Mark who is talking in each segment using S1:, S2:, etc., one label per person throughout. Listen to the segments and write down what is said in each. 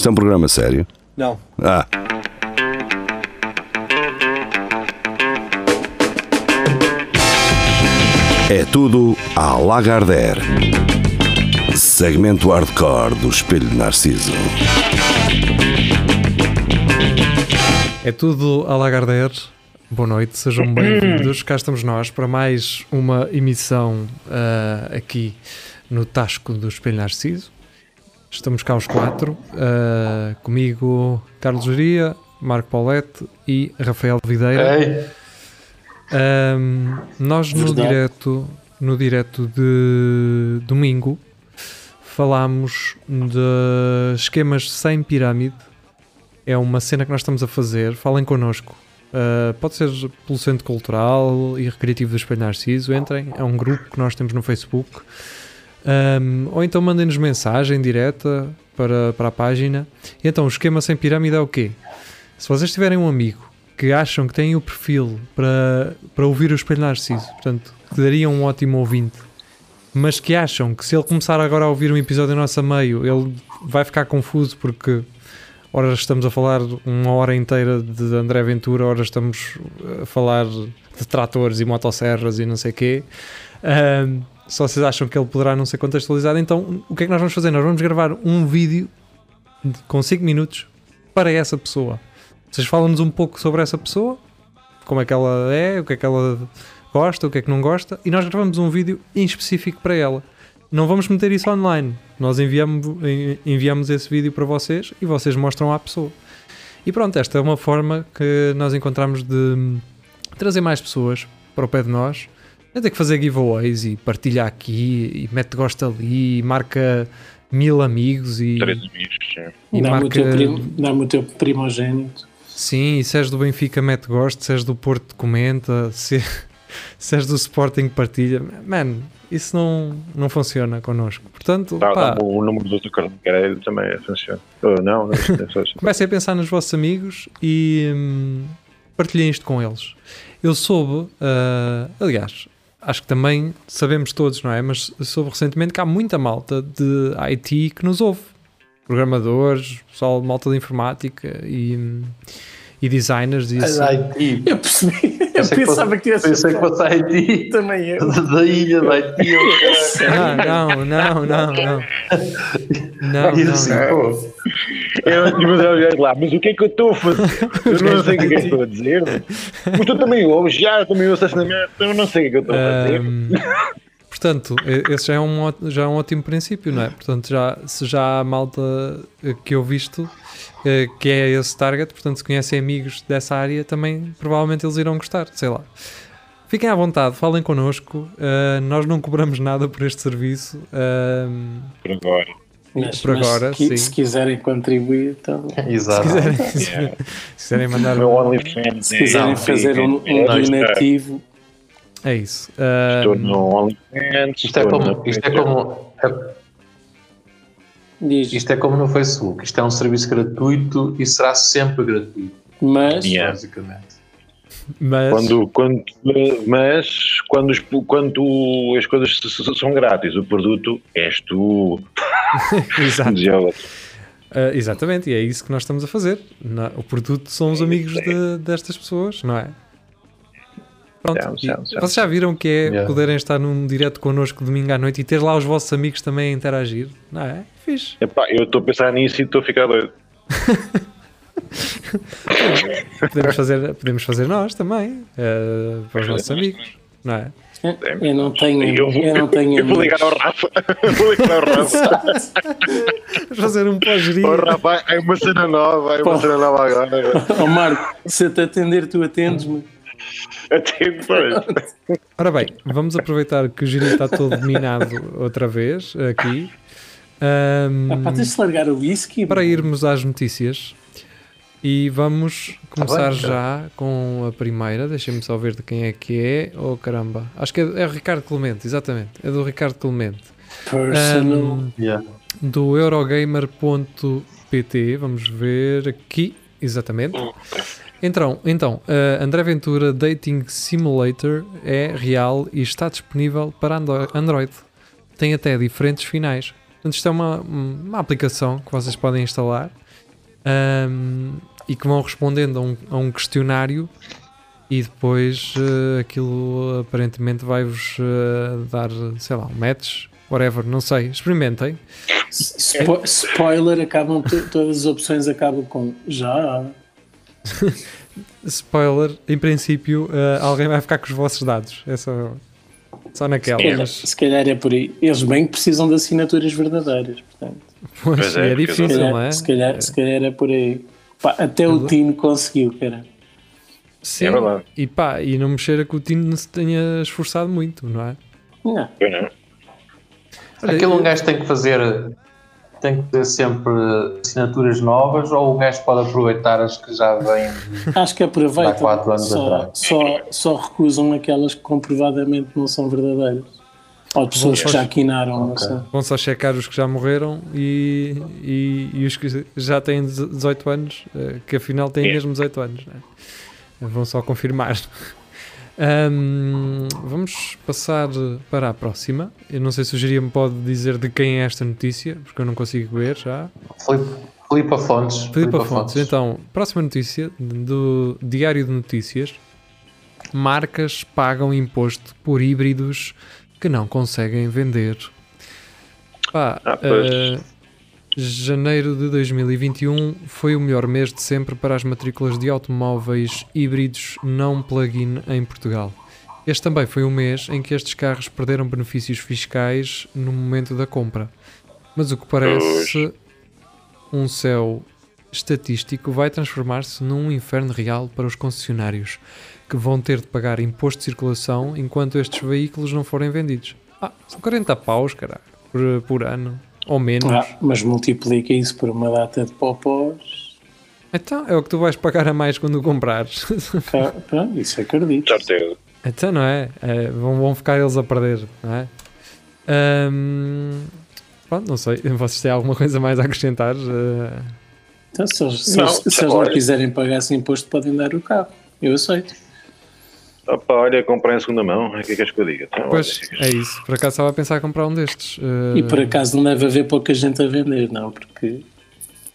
S1: Isto é um programa sério?
S2: Não.
S1: Ah. É tudo à Lagardère. Segmento hardcore do Espelho de Narciso.
S3: É tudo a Lagardère. Boa noite, sejam bem-vindos. Cá estamos nós para mais uma emissão uh, aqui no Tasco do Espelho Narciso. Estamos cá os quatro. Uh, comigo, Carlos Geria, Marco Paulette e Rafael Videira.
S4: Ei,
S3: Um, nós no
S2: Verdade.
S3: direto, no direto de domingo falámos de esquemas sem pirâmide. É uma cena que nós estamos a fazer. Falem connosco. Uh, pode ser pelo Centro Cultural e Recreativo do Espelho Narciso. Entrem, é um grupo que nós temos no Facebook. Um, ou então mandem-nos mensagem direta para, para a página. E então, o esquema sem pirâmide é o quê? Se vocês tiverem um amigo que acham que têm o perfil para, para ouvir o Espelho Narciso, portanto, que daria um ótimo ouvinte, mas que acham que se ele começar agora a ouvir um episódio nosso a meio, ele vai ficar confuso porque ora estamos a falar uma hora inteira de André Ventura, ora estamos a falar de tratores e motosserras e não sei o quê. Ahm, se vocês acham que ele poderá não ser contextualizado, então o que é que nós vamos fazer? Nós vamos gravar um vídeo de- com 5 minutos para essa pessoa. Vocês falam-nos um pouco sobre essa pessoa, como é que ela é, o que é que ela gosta, o que é que não gosta, e nós gravamos um vídeo em específico para ela. Não vamos meter isso online. Nós enviamos, en- enviamos esse vídeo para vocês e vocês mostram à pessoa. E pronto, esta é uma forma que nós encontramos de trazer mais pessoas para o pé de nós. É ter que fazer giveaways e partilha aqui e mete gosto ali e marca mil amigos e,
S4: três amigos. sim.
S3: e
S2: Dá-me o,
S3: marca
S2: teu primo- dá-me o teu primogênito.
S3: Sim, e se és do Benfica mete gosto, se és do Porto comenta, se, se és do Sporting partilha. Man, isso não, não funciona connosco. Portanto,
S4: Dá,
S3: pá,
S4: dá o número do teu cartão de crédito também funciona. Oh, não, não, é assim.
S3: comecem a pensar nos vossos amigos e hum, partilhem isto com eles. Eu soube, ah, aliás, acho que também sabemos todos, não é? Mas soube recentemente que há muita malta de IT que nos ouve. Programadores, pessoal, malta de informática e, hum, e designers e isso.
S4: Haiti.
S2: Eu percebi. Eu
S4: que
S2: pensava que tivesse.
S4: Pensei que fosse Haiti.
S2: Também eu.
S4: Da ilha da Haiti.
S3: Não, não, não, não, não. Não,
S4: E
S3: não,
S4: assim,
S3: não.
S4: Eu a olhar lá, mas o que é que eu estou a fazer? Eu não sei o que é que eu estou a dizer. Mas tu também ouves, já também ouço essa merda, eu não sei o que é que eu estou a fazer.
S3: Portanto, e- esse já é, um, já é um ótimo princípio, não é? Portanto, já, se já há malta eh, que eu visto eh, que é esse target, portanto, se conhecem amigos dessa área, também provavelmente eles irão gostar, sei lá. Fiquem à vontade, falem connosco. eh, nós não cobramos nada por este serviço. ahm,
S4: Por agora.
S2: Mas,
S3: Por
S2: mas
S3: agora,
S2: se, se quiserem contribuir, então.
S3: se,
S4: Exato.
S3: quiserem, se quiserem mandar.
S4: OnlyFans.
S2: Se quiserem fazer um, um donativo,
S3: É isso.
S4: Estou
S3: Ahm,
S4: no OnlyFans.
S5: Isto é
S4: estou
S5: como, isto é como, é-
S2: diz.
S5: isto é como no Facebook. Isto é um serviço gratuito e será sempre gratuito,
S2: Mas.
S4: Yeah.
S5: basicamente.
S3: mas.
S4: Quando, quando, mas quando, os- quando as coisas são grátis, o produto és tu.
S3: Exato. Uh, exatamente, e é isso que nós estamos a fazer. Na- o produto são os amigos de- destas pessoas, não é? Pronto. Vocês já viram que é
S5: Yeah.
S3: poderem estar num direto connosco domingo à noite e ter lá os vossos amigos também a interagir? Não é? Fixe.
S4: Epá, eu estou a pensar nisso e estou a ficar doido.
S3: Podemos fazer, podemos fazer nós também, uh, para os nossos amigos, não é?
S2: Eu não tenho.
S4: Eu,
S2: Eu não tenho.
S4: eu vou ligar ao Rafa. vou ligar ao Rafa.
S3: Fazer um pós-geria.
S4: Ó Rafa, é uma cena nova, é uma cena nova agora.
S2: Ó Marco, se eu te atender, tu atendes-me.
S4: Até depois.
S3: Ora bem, vamos aproveitar que o giro está todo dominado outra vez aqui. Um,
S2: Ah, pá, tens de largar o whisky.
S3: para irmos às notícias e vamos começar
S5: bem,
S3: já com a primeira. Deixem-me só ver de quem é que é. Oh caramba, acho que é, é o Ricardo Clemente, exatamente. É do Ricardo Clemente,
S2: Personal.
S3: Um,
S5: Yeah.
S3: do Eurogamer.pt. Vamos ver aqui, exatamente. Então, então uh, André Ventura Dating Simulator é real e está disponível para Android. Tem até diferentes finais. Portanto, isto é uma, uma aplicação que vocês podem instalar ahm, e que vão respondendo a um, a um questionário e depois eh, aquilo aparentemente vai-vos eh, dar, sei lá, um match, whatever, não sei. Experimentem.
S2: Spo- spoiler, acabam to- todas as opções acabam com já.
S3: Spoiler, em princípio, eh, alguém vai ficar com os vossos dados. É só, só naquela.
S2: É,
S3: mas,
S2: se calhar é por aí. Eles bem que precisam de assinaturas verdadeiras, portanto.
S3: pois,
S6: Pois é,
S3: é, difícil,
S2: Se calhar,
S3: não é?
S2: se, calhar, se calhar é por aí. Pá, até o Tino conseguiu, cara.
S3: Sim,
S6: É verdade.
S3: e pá, e não me cheira que o Tino se tenha esforçado muito, não é?
S2: Não.
S6: Pois não.
S3: Olha,
S5: Aquilo um gajo tem que fazer tem que ter sempre assinaturas novas ou o gajo pode aproveitar as que já vêm
S2: Acho que
S5: Há
S2: aproveitam.
S5: quatro anos
S2: Só,
S5: atrás.
S2: só, só recusam aquelas que comprovadamente não são verdadeiras. Ou de pessoas que já quinaram, não
S5: Ok.
S2: sei.
S3: Vão só checar os que já morreram e, e, e os que já têm 18 anos, eh, que afinal têm
S6: É.
S3: mesmo 18 anos. né? Vão só confirmar. Ahm, vamos passar para a próxima. Eu não sei se o Jeria me pode dizer de quem é esta notícia, porque eu não consigo ver já.
S5: Filipe, Filipe Fontes.
S3: Filipe Fontes. Então, próxima notícia do Diário de Notícias. Marcas pagam imposto por híbridos que não conseguem vender. Pá,
S6: Ah, pois.
S3: Janeiro de 2021 foi o melhor mês de sempre para as matrículas de automóveis híbridos não plug-in em Portugal. Este também foi o mês em que estes carros perderam benefícios fiscais no momento da compra. Mas o que parece um céu estatístico vai transformar-se num inferno real para os concessionários, que vão ter de pagar imposto de circulação enquanto estes veículos não forem vendidos. Ah, são 40 paus, caralho, por, por ano, ou menos.
S2: Ah, mas multiplica isso por uma data de popós.
S3: Então, é o que tu vais pagar a mais quando comprares.
S2: Cá- Pronto, isso acredito.
S6: Certeza.
S3: então, não é? É, vão, vão ficar eles a perder, não é? Ahm, pronto, não sei, vocês têm alguma coisa mais a acrescentar? Ah,
S2: Então, se eles, se
S6: Não,
S2: se eles não quiserem pagar esse imposto, podem dar o carro. Eu aceito.
S6: Opa, olha, comprei em segunda mão. O que é que queres que eu diga? Então,
S3: pois,
S6: olha,
S3: é isso. Por acaso estava a pensar em comprar um destes. Ah,
S2: E por acaso não deve haver pouca gente a vender, não, porque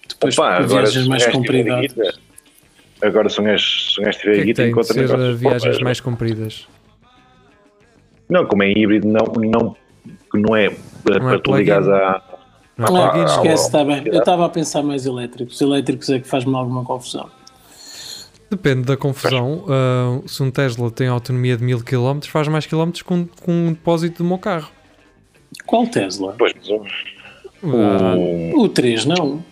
S2: depois
S6: Opa,
S2: viagens mais
S6: guita, Agora se um gajo se um gajo
S3: o
S6: tiver
S3: é
S6: guita,
S3: de
S6: encontra negócios
S3: viagens mais compridas?
S6: Não, como é híbrido, não, não, que não é, para tu
S3: plug-in.
S6: ligares a.
S3: Não é
S2: Não, esquece, está bem. Eu estava a pensar mais elétricos. Elétricos é que faz-me alguma confusão.
S3: Depende da confusão. Ah, se um Tesla tem autonomia de 1000 km, faz mais quilómetros com, com um depósito do meu carro.
S2: Qual Tesla?
S6: Pois, mas um,
S3: Ah,
S6: o,
S2: O 3 não.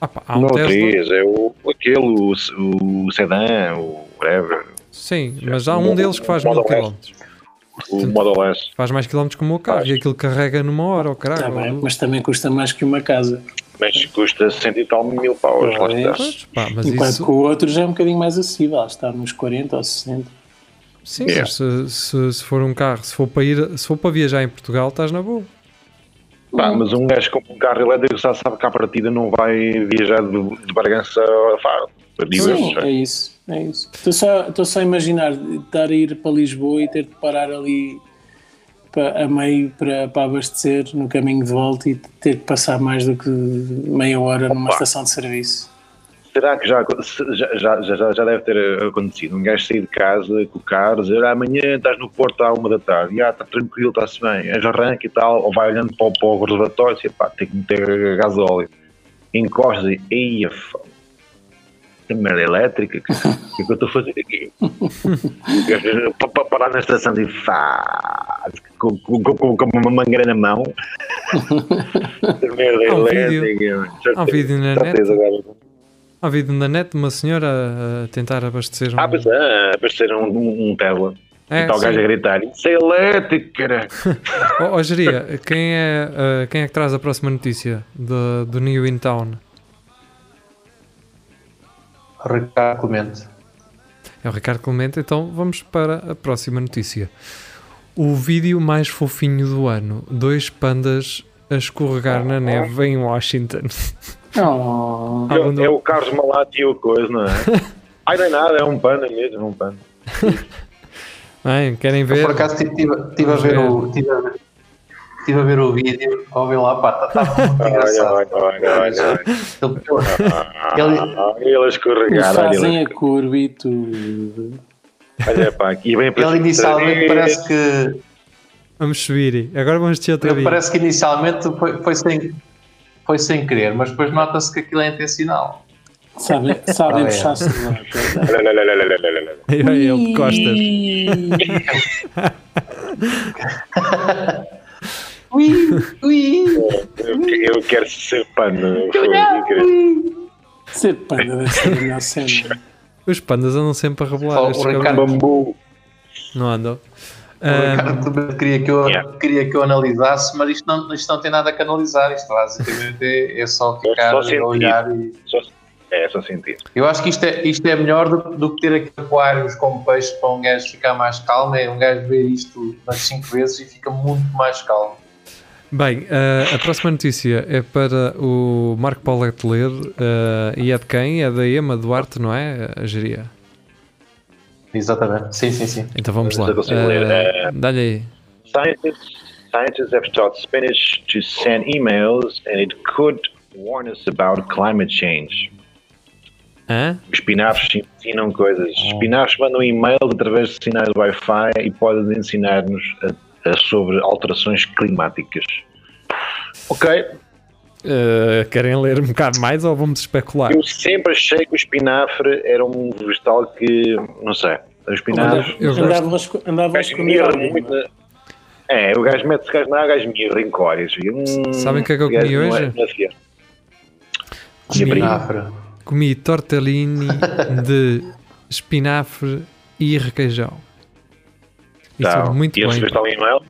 S3: ah pá, há um
S6: não o
S3: Tesla.
S6: 3, é o, aquele, o, o sedã, o whatever,
S3: Sim, mas há um deles que faz
S6: Model
S3: 1000
S6: S.
S3: km.
S6: o Model S.
S3: Faz mais quilómetros que o meu carro
S6: Faz.
S3: e aquilo carrega numa hora, oh, caralho.
S2: Está bem, mas também custa mais que uma casa.
S6: Mas custa cento e tal mil paus, lá está.
S3: Pois, pá, mas
S2: Enquanto
S3: isso,
S2: que o outro já é um bocadinho mais acessível. Está nos 40 ou 60.
S3: sim,
S6: Yeah.
S3: mas se, se, se for um carro, se for para ir, se for para viajar em Portugal, estás na boa.
S6: Pá, mas um gajo com um carro elétrico já sabe que à partida não vai viajar de, de Bargança a Faro.
S2: Sim, é
S6: sei.
S2: isso. É isso. Estou só, estou só a imaginar estar a ir para Lisboa e ter de parar ali a meio para, para abastecer no caminho de volta e ter que passar mais do que meia hora numa
S6: Opa.
S2: estação de serviço.
S6: Será que já, já, já, já, deve ter acontecido? Um gajo sair de casa com o carro, dizer ah, amanhã estás no Porto à uma da tarde, ah, está tranquilo, está-se bem, és arranque e tal, ou vai olhando para, o- para o reservatório e diz, pá, tem que meter gasóleo. Encostas e, eia, merda elétrica, o que, que é que eu estou a fazer aqui? para, para parar na estação e faz, com, com, com, com uma mangueira na mão.
S3: Um vídeo.
S6: elétrica.
S3: Há um vídeo na net.
S6: agora.
S3: Há um vídeo na net de uma senhora a, tentar abastecer um.
S6: Ah, pois é, abastecer um, um, um Tesla.
S3: É,
S6: e está o gajo a gritar, isso é elétrico, cara.
S3: Ó oh, Jeria, quem é, ah, quem é que traz a próxima notícia do, do New In Town?
S5: Ricardo Clemente.
S3: É o Ricardo Clemente, então vamos para a próxima notícia. O vídeo mais fofinho do ano: dois pandas a escorregar na neve em Washington.
S2: Oh,
S3: mandou-
S6: É o Carlos Malati e o coisa, não é? Ai, não é nada, é um panda mesmo, é um panda.
S3: Bem, querem
S5: Eu,
S3: ver?
S5: por acaso estive a ver o. Tive a ver, tive estive a ver o vídeo, ouvi lá, pá, estava muito
S6: Olha,
S5: engraçado.
S6: olha, olha, olha, olha.
S5: Ele-
S6: Ah, Ele a
S2: Eles
S6: escorregar,
S2: fazem
S6: olha,
S2: a curva e tudo.
S6: olha pá, aqui vem para
S5: Ele inicialmente parece que
S3: Vamos subir. Agora vamos descer outra
S5: ele
S3: vez.
S5: parece que inicialmente foi, foi sem foi sem querer, mas depois nota-se que aquilo é intencional.
S2: Sabem, sabem
S5: Ah, é.
S6: olha.
S3: Aí vai ele de costas.
S5: Ui, ui,
S6: Eu, eu quero ser quero-
S2: Ser panda deve ser a melhor cena.
S3: Os pandas andam sempre a rebolar.
S5: O
S3: estes
S5: Ricardo-
S6: Bambu.
S3: Não andam.
S5: O Ricardo também queria que, eu,
S6: Yeah.
S5: queria que eu analisasse, mas isto não, isto não tem nada que analisar. Isto basicamente é, é só ficar
S6: só
S5: a olhar e.
S6: Só- É, só sentir.
S5: Eu acho que isto é, isto é melhor do, do que ter aqui aquários com peixes para um gajo ficar mais calmo. É um gajo ver isto umas 5 vezes e fica muito mais calmo.
S3: Bem, ah, a próxima notícia é para o Marco Paulo Letler ah, e é de quem? É da Ema Duarte, não é? A geria.
S5: Exatamente. Sim, sim, sim.
S3: Então vamos lá.
S6: Ler, eh,
S3: Dá-lhe aí.
S6: Scientists, scientists have taught spinach to send emails and it could warn us about climate change.
S3: Hã?
S6: Os espinafres ensinam coisas. Os espinafres mandam e-mails através de sinais Wi-Fi e podem ensinar-nos a sobre alterações climáticas. Ok,
S3: Ah, querem ler um bocado mais ou vamos especular?
S6: eu sempre achei que o espinafre era um vegetal que, não sei, o espinafre...
S3: eu gosto.
S2: Andavam a esco- andavam a
S6: O gajo
S2: esconder
S6: mirra
S2: alguém,
S6: muito.
S2: é?
S6: na- É, o gajo mete-se gajo na água, o gajo mirra em córias. Hum,
S3: Sabem o que é que eu comi
S6: é-
S3: hoje?
S6: é.
S3: Comi,
S5: Espinafre.
S3: comi tortellini de espinafre e requeijão. Isso
S6: Tá.
S3: é muito
S6: e
S3: bem.
S6: recebeste algum e-mail?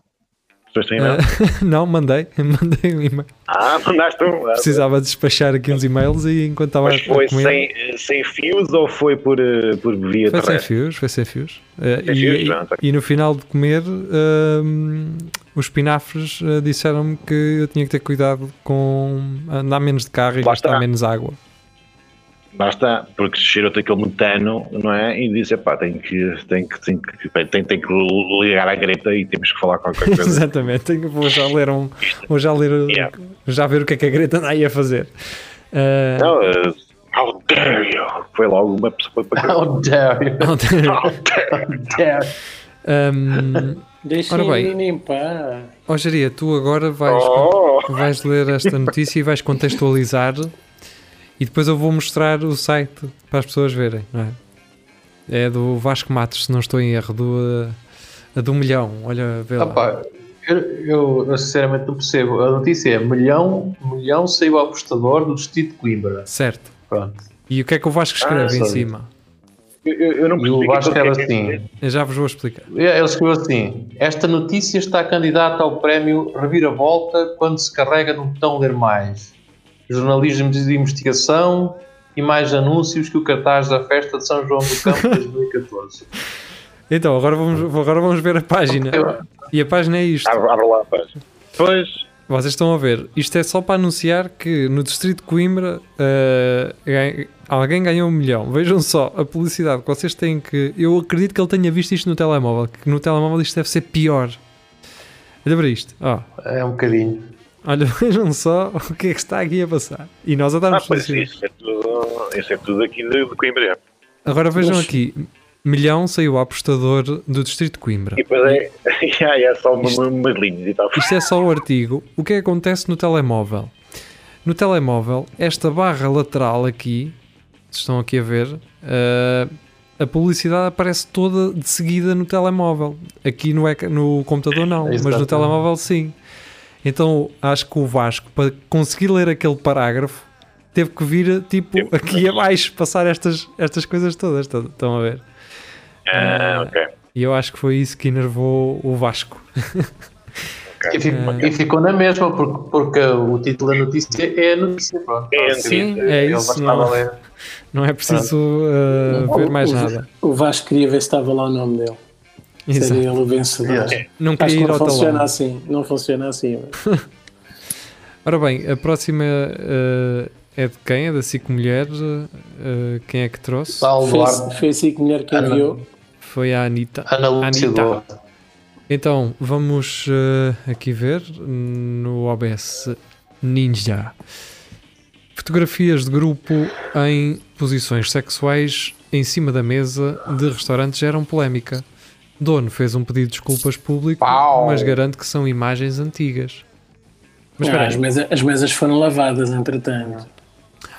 S6: Recebeste um e-mail?
S3: Ah, não, mandei, mandei um e-mail.
S6: Ah, mandaste um. Ah,
S3: Precisava despachar aqui uns e-mails e enquanto estava
S6: Mas foi sem, sem fios ou foi por, eh, por via
S3: Foi sem
S6: terrestre?
S3: fios, foi sem fios. Eh,
S6: Sem
S3: e,
S6: fios,
S3: e- e no final de comer, hum, os espinafres eh, disseram-me que eu tinha que ter cuidado com andar menos de carro e
S6: Lá
S3: gastar
S6: está.
S3: menos água.
S6: Lá está, porque cheirou-te aquele metano, não é? E disse, pá, tem que, tem que, tem que, tem, tem que ligar à greta e temos que falar qualquer coisa.
S3: Exatamente, tenho- vou já ler um, vou já ler,
S6: Yeah.
S3: já ver o que é que a Greta anda aí a fazer. Eh,
S6: Não, eh, how dare you? Foi logo uma pessoa para
S5: How dare you?
S6: How dare you?
S5: How dare
S2: Deixem
S3: Ora
S2: o
S3: bem.
S2: paz.
S3: Ó Jeria, tu agora vais,
S6: Oh!
S3: vais ler esta notícia e vais contextualizar e depois eu vou mostrar o site para as pessoas verem, não é? É do Vasco Matos, se não estou em erro, do, uh, a do milhão. Olha, vê lá.
S5: Opa, eu, eu, eu sinceramente não percebo. A notícia é milhão, milhão saiu ao apostador do distrito de Coimbra.
S3: Certo.
S5: Pronto.
S3: E o que é que o Vasco escreve em
S5: Ah,
S3: cima?
S6: Eu, eu- não
S5: E
S6: percebi
S5: o Vasco escreve
S6: é que é
S5: assim.
S3: Eu já vos vou explicar.
S5: Ele escreveu assim: Esta notícia está candidata ao prémio Reviravolta quando se carrega no botão ler mais. Jornalismo de investigação e mais anúncios que o cartaz da festa de São João do Campo 2014.
S3: Então, agora vamos, agora vamos ver a página. E a página é isto.
S6: Abre, lá, pá. Pois,
S3: Vocês estão a ver, isto é só para anunciar que no Distrito de Coimbra eh, ganha- alguém ganhou um milhão. Vejam só a publicidade que vocês têm que. Eu acredito que ele tenha visto isto no telemóvel, que no telemóvel isto deve ser pior. Olha para isto, ó.
S5: É um bocadinho.
S3: Olha, vejam só o que é que está aqui a passar. E nós a
S6: ah,
S3: darmos
S6: pois isso é tudo, isso é tudo aqui de, de Coimbra.
S3: Agora vejam
S2: Mas-
S3: aqui: milhão saiu ao apostador do Distrito de Coimbra.
S6: E depois é, yeah, é só uma,
S3: Isto-
S6: umas linhas e tal.
S3: Isto é só o artigo. O que é que acontece no telemóvel? No telemóvel, esta barra lateral aqui, se estão aqui a ver, eh, a publicidade aparece toda de seguida no telemóvel. Aqui no, no computador não, mas no telemóvel sim. Então acho que o Vasco, para conseguir ler aquele parágrafo, teve que vir tipo aqui abaixo, passar estas, estas coisas todas. Estão- a ver?
S6: Ah, ok.
S3: E eu acho que foi isso que enervou o Vasco.
S5: E ficou, e ficou na mesma, porque, porque o título da notícia é a notícia. Pronto.
S6: É
S3: Sim, é isso. Não,
S5: ler.
S3: não é preciso uh, ver mais
S2: o,
S3: nada.
S2: O Vasco queria ver se estava lá o nome dele.
S3: Exato.
S2: Seria ele o vencedor.
S5: Yeah.
S3: Não queria
S2: que
S3: ir
S2: não
S3: ao
S2: funciona
S3: talão.
S2: assim. Não funciona assim. mas-
S3: Ora bem, a próxima uh, é de quem? É da Cico Mulher. Uh, quem é que trouxe?
S5: Paulo
S2: Foi, a mulher que enviou.
S3: Foi a Anitta.
S5: Ana
S3: Anitta. Então, vamos eh, aqui ver no OBS Ninja. Fotografias de grupo em posições sexuais em cima da mesa de restaurantes geram polémica. Dono fez um pedido de desculpas público,
S5: Pau.
S3: mas garante que são imagens antigas. Mas
S2: Ah,
S3: espera
S2: as, mesa- as mesas foram lavadas, entretanto.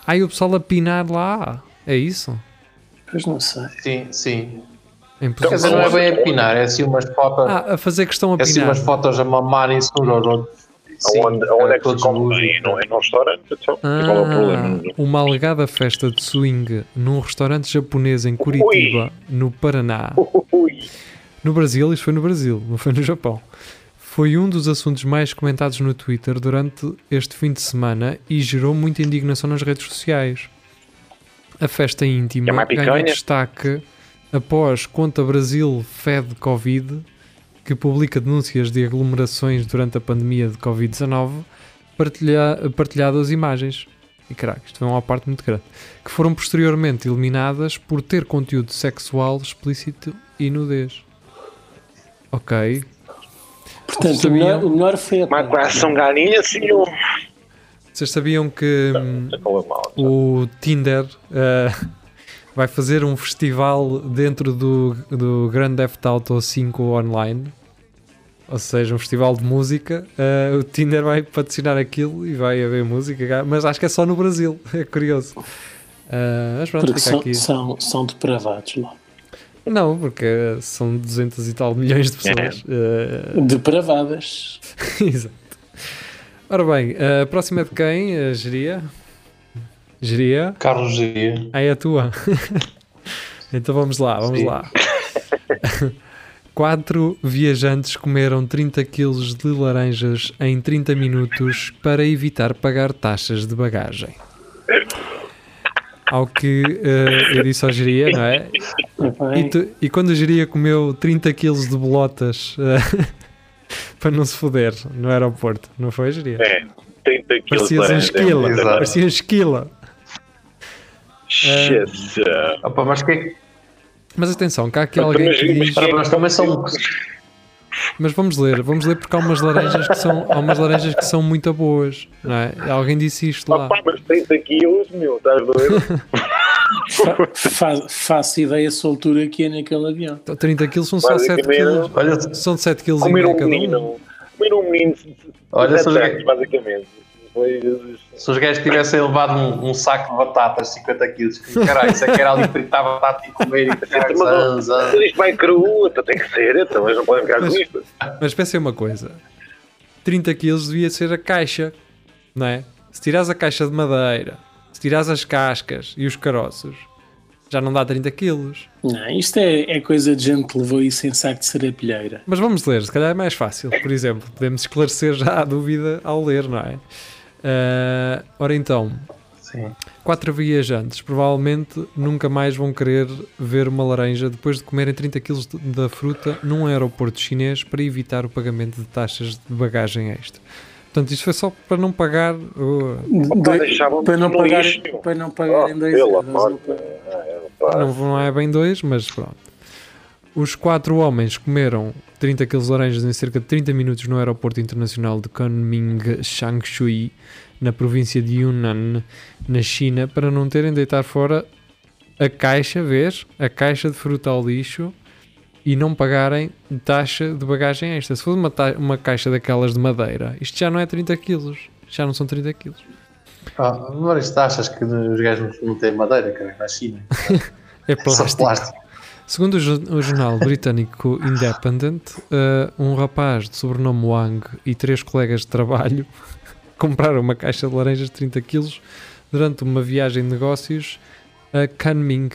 S3: Ah, e o pessoal a pinar lá. É isso?
S2: Pois não sei.
S5: Sim, sim.
S3: Em
S5: Quer dizer, não é bem a pinar, é assim umas fotos,
S3: Ah, a fazer questão a
S5: é assim
S3: pinar.
S5: umas fotos a mamarem-se uns aos outros. Sim,
S6: Aonde, aonde é que se come
S5: nus.
S6: bem? Não é no restaurante? Então, qual é o problema?
S3: Ah, uma alegada festa de swing num restaurante japonês em Curitiba, no Paraná.
S6: Ui.
S3: No Brasil, isto foi no Brasil, não foi no Japão. Foi um dos assuntos mais comentados no Twitter durante este fim de semana e gerou muita indignação nas redes sociais. A festa íntima
S6: É picanha?
S3: destaque após conta Brasil Fed Covid, que publica denúncias de aglomerações durante a pandemia de Covid-19, partilha, partilhadas imagens. E caraca, isto foi uma parte muito grande. Que foram posteriormente eliminadas por ter conteúdo sexual explícito e nudez. Ok.
S2: Portanto, o
S3: Sabiam?
S2: melhor, o melhor foi a
S6: são galinhas, senhor.
S3: Vocês sabiam que hum,
S6: Fala mal.
S3: o Tinder eh, vai fazer um festival dentro do, do Grand Theft Auto 5 online? Ou seja, um festival de música. Eh, o Tinder vai patrocinar aquilo e vai haver música, mas acho que é só no Brasil. É curioso. Eh, mas pronto,
S2: porque
S3: fica
S2: são,
S3: aqui.
S2: são, são depravados lá.
S3: Não, porque são 200 e tal milhões de pessoas. Eh,
S2: Depravadas.
S3: Exato. Ora bem, a próxima é de quem? A geria? Geria?
S5: Carlos G.
S3: Ah, é a tua. então vamos lá, vamos
S5: Sim.
S3: lá. Quatro viajantes comeram 30 kg de laranjas em 30 minutos para evitar pagar taxas de bagagem. Ao que eh, eu disse ao geria, não é? E, tu- e quando a geria comeu 30 kg de bolotas eh, para não se foder no aeroporto, não foi, geria?
S6: É, 30 quilos
S3: Parecias
S6: de
S3: um esquila,
S5: Exato.
S3: parecia um esquila.
S6: Jesus.
S5: Opa, mas que é que.
S3: Mas atenção, há aqui
S6: Mas
S3: alguém que
S6: mas
S3: diz.
S5: Mas também são.
S3: Mas vamos ler, vamos ler porque há umas laranjas que são, há umas laranjas que são muito boas, não é? Alguém disse isto lá.
S6: Opa, mas 30 quilos, meu, estás doido?
S2: fa- fa- faço ideia a soltura que é naquele avião.
S3: Então, 30 kg são só 7
S6: Basicamente,
S3: kg.
S5: Olha,
S3: São 7 kg
S6: Comer um
S3: cada um.
S6: menino. Comer um menino.
S5: Olha, se-
S6: anos, basicamente.
S5: Se os gajos tivessem levado um, um saco de batatas, 50 quilos, que caralho, isso é que era ali fritar batata e comer e zan, zan.
S6: Mas isto vai cru, então tem que ser, então eles não podem ficar com
S3: Mas-
S6: isto.
S3: Mas pensem uma coisa: 30 kg devia ser a caixa, não é? Se tirares a caixa de madeira, se tirares as cascas e os caroços, já não dá 30 kg.
S2: Não, isto é, é coisa de gente que levou isso em saco de serapilheira.
S3: Mas vamos ler, se calhar é mais fácil. Por exemplo, podemos esclarecer já a dúvida ao ler, não é? Ah, ora então,
S5: Sim.
S3: quatro viajantes provavelmente nunca mais vão querer ver uma laranja depois de comerem 30 kg de- da fruta num aeroporto chinês para evitar o pagamento de taxas de bagagem extra. Portanto, isto foi só para não pagar. o-
S2: De- para, não pagar, para não pagarem
S6: Oh,
S2: dois
S6: pelo
S2: euros.
S6: amor
S2: não
S6: de-
S2: pagar.
S6: Ah, é, pá.
S3: Não, não é bem dois, mas pronto. Os quatro homens comeram 30 kg de laranjas em cerca de 30 minutos no aeroporto internacional de Kunming Changshui, na província de Yunnan, na China, para não terem de deitar fora a caixa, vês? A caixa de fruta ao lixo e não pagarem taxa de bagagem extra. Se for uma, uma caixa daquelas de madeira, isto já não é 30 kg, já não são 30 kg.
S5: Ah, mas achas que os gajos não têm madeira, cara, na China?
S3: É plástico.
S5: plástico.
S3: Segundo o, jo- o jornal britânico Independent, eh, um rapaz de sobrenome Wang e três colegas de trabalho compraram uma caixa de laranjas de 30 kg durante uma viagem de negócios a Kunming.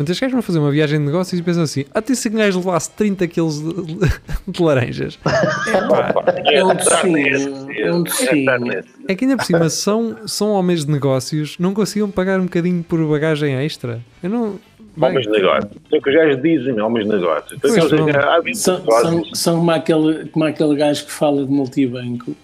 S3: Portanto, estes gajos vão fazer uma viagem de negócios e pensam assim: até se um gajo levasse 30 kg de, de laranjas. Epá,
S2: É um
S6: Entrar
S2: docinho, é um docinho.
S6: entrar nesse.
S3: é que ainda por cima são, são homens de negócios, não conseguiam pagar um bocadinho por bagagem extra. Eu não. bem,
S6: Homens de negócio. É o que os gajos dizem, homens de negócio. Então,
S3: Pois
S6: eles
S3: não.
S6: dizem, ah,
S2: São,
S6: negócios.
S2: são, são como, aquele, como aquele gajo que fala de multibanco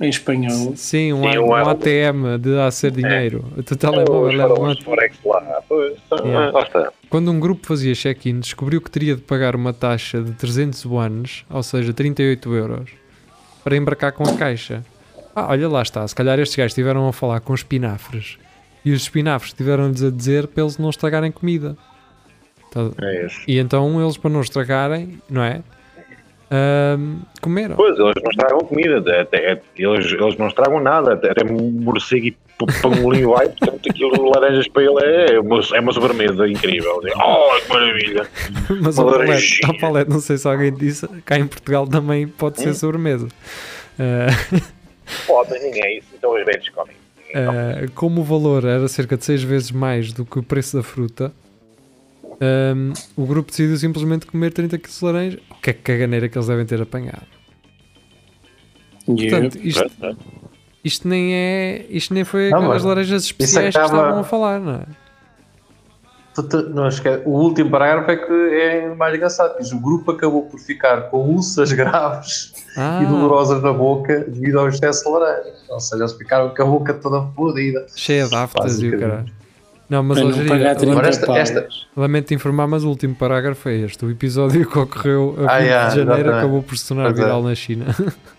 S2: em espanhol.
S3: Sim, um,
S6: Sim, um
S3: um ATM de a ser dinheiro. O teu telemóvel leva um.
S6: Forex lá. Pois, então,
S3: Yeah.
S6: lá está.
S3: Quando um grupo fazia check-in, descobriu que teria de pagar uma taxa de 300 yuanes, ou seja, 38 euros, para embarcar com a caixa. Ah, olha lá está, se calhar estes gajos estiveram a falar com os espinafres e os espinafres tiveram-lhes a dizer para eles não estragarem comida. Tá-
S6: É isso.
S3: E então eles, para não estragarem, não é? Comeram.
S6: Pois, eles não estragam comida, até, até- eles, eles não estragam nada, até, até morcego e pangolim vai, portanto aquilo de laranjas para ele é uma, é uma sobremesa incrível. Oh, que maravilha!
S3: Mas ao palete, ao palete, não sei se alguém disse, cá em Portugal também pode ser sobremesa. Ah,
S6: Pode, ninguém, isso, então os velhos comem.
S3: Uh, como o valor era cerca de 6 vezes mais do que o preço da fruta, um, o grupo decidiu simplesmente comer 30 kg de laranja. Que caganeira que eles devem ter apanhado. Portanto, isto, isto nem é. Isto nem foi
S5: Não, mas
S3: laranjas especiais
S5: acaba-
S3: que estavam a falar, não é?
S5: Tu Não esquece, o último parágrafo é que é mais engraçado. Diz, o grupo acabou por ficar com úlceras graves
S3: Ah,
S5: e dolorosas na boca devido ao excesso de laranja. Ou seja, eles ficaram com a boca toda fodida.
S3: cheia de aftas e o caralho. Não, mas
S2: Para
S3: Jeria,
S2: pagar 30
S5: Agora esta- esta-
S3: lamento informar, mas o último parágrafo é este. O episódio que ocorreu a 20
S5: Ah, yeah,
S3: de janeiro
S5: exatamente.
S3: acabou por se tornar
S5: Pois é.
S3: viral na China.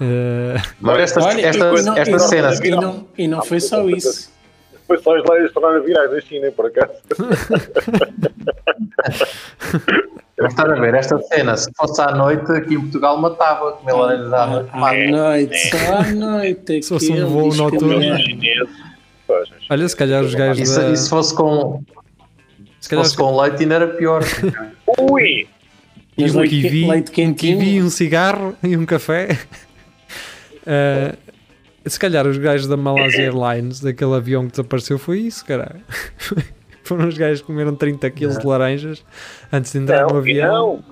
S3: Uh,
S5: Agora esta,
S2: Olha,
S5: esta,
S2: e, não,
S5: esta
S2: e, não,
S5: cena.
S2: e, não, e não foi só isso.
S6: Foi só as laranjas tornaram virais da China, por acaso.
S5: Vamos estar a ver, esta cena, se fosse à noite, aqui em Portugal matava, comer laranjas à noite.
S2: À noite, só à noite.
S3: Se fosse um voo noturno.
S6: Pois,
S3: olha, se calhar os gajos
S5: E se,
S3: da...
S5: e se fosse com,
S3: Se
S5: se
S3: calhar
S5: fosse com leite ainda era pior.
S6: Ui!
S3: e um kiwi,
S2: leite
S3: um
S2: quentinho.
S3: kiwi, um cigarro e um café. Uh, se calhar os gajos da Malaysia Airlines, daquele avião que desapareceu, foi isso, caralho. Foram os gajos que comeram 30 kg de laranjas antes de entrar no
S6: Não, e
S3: avião.
S6: não,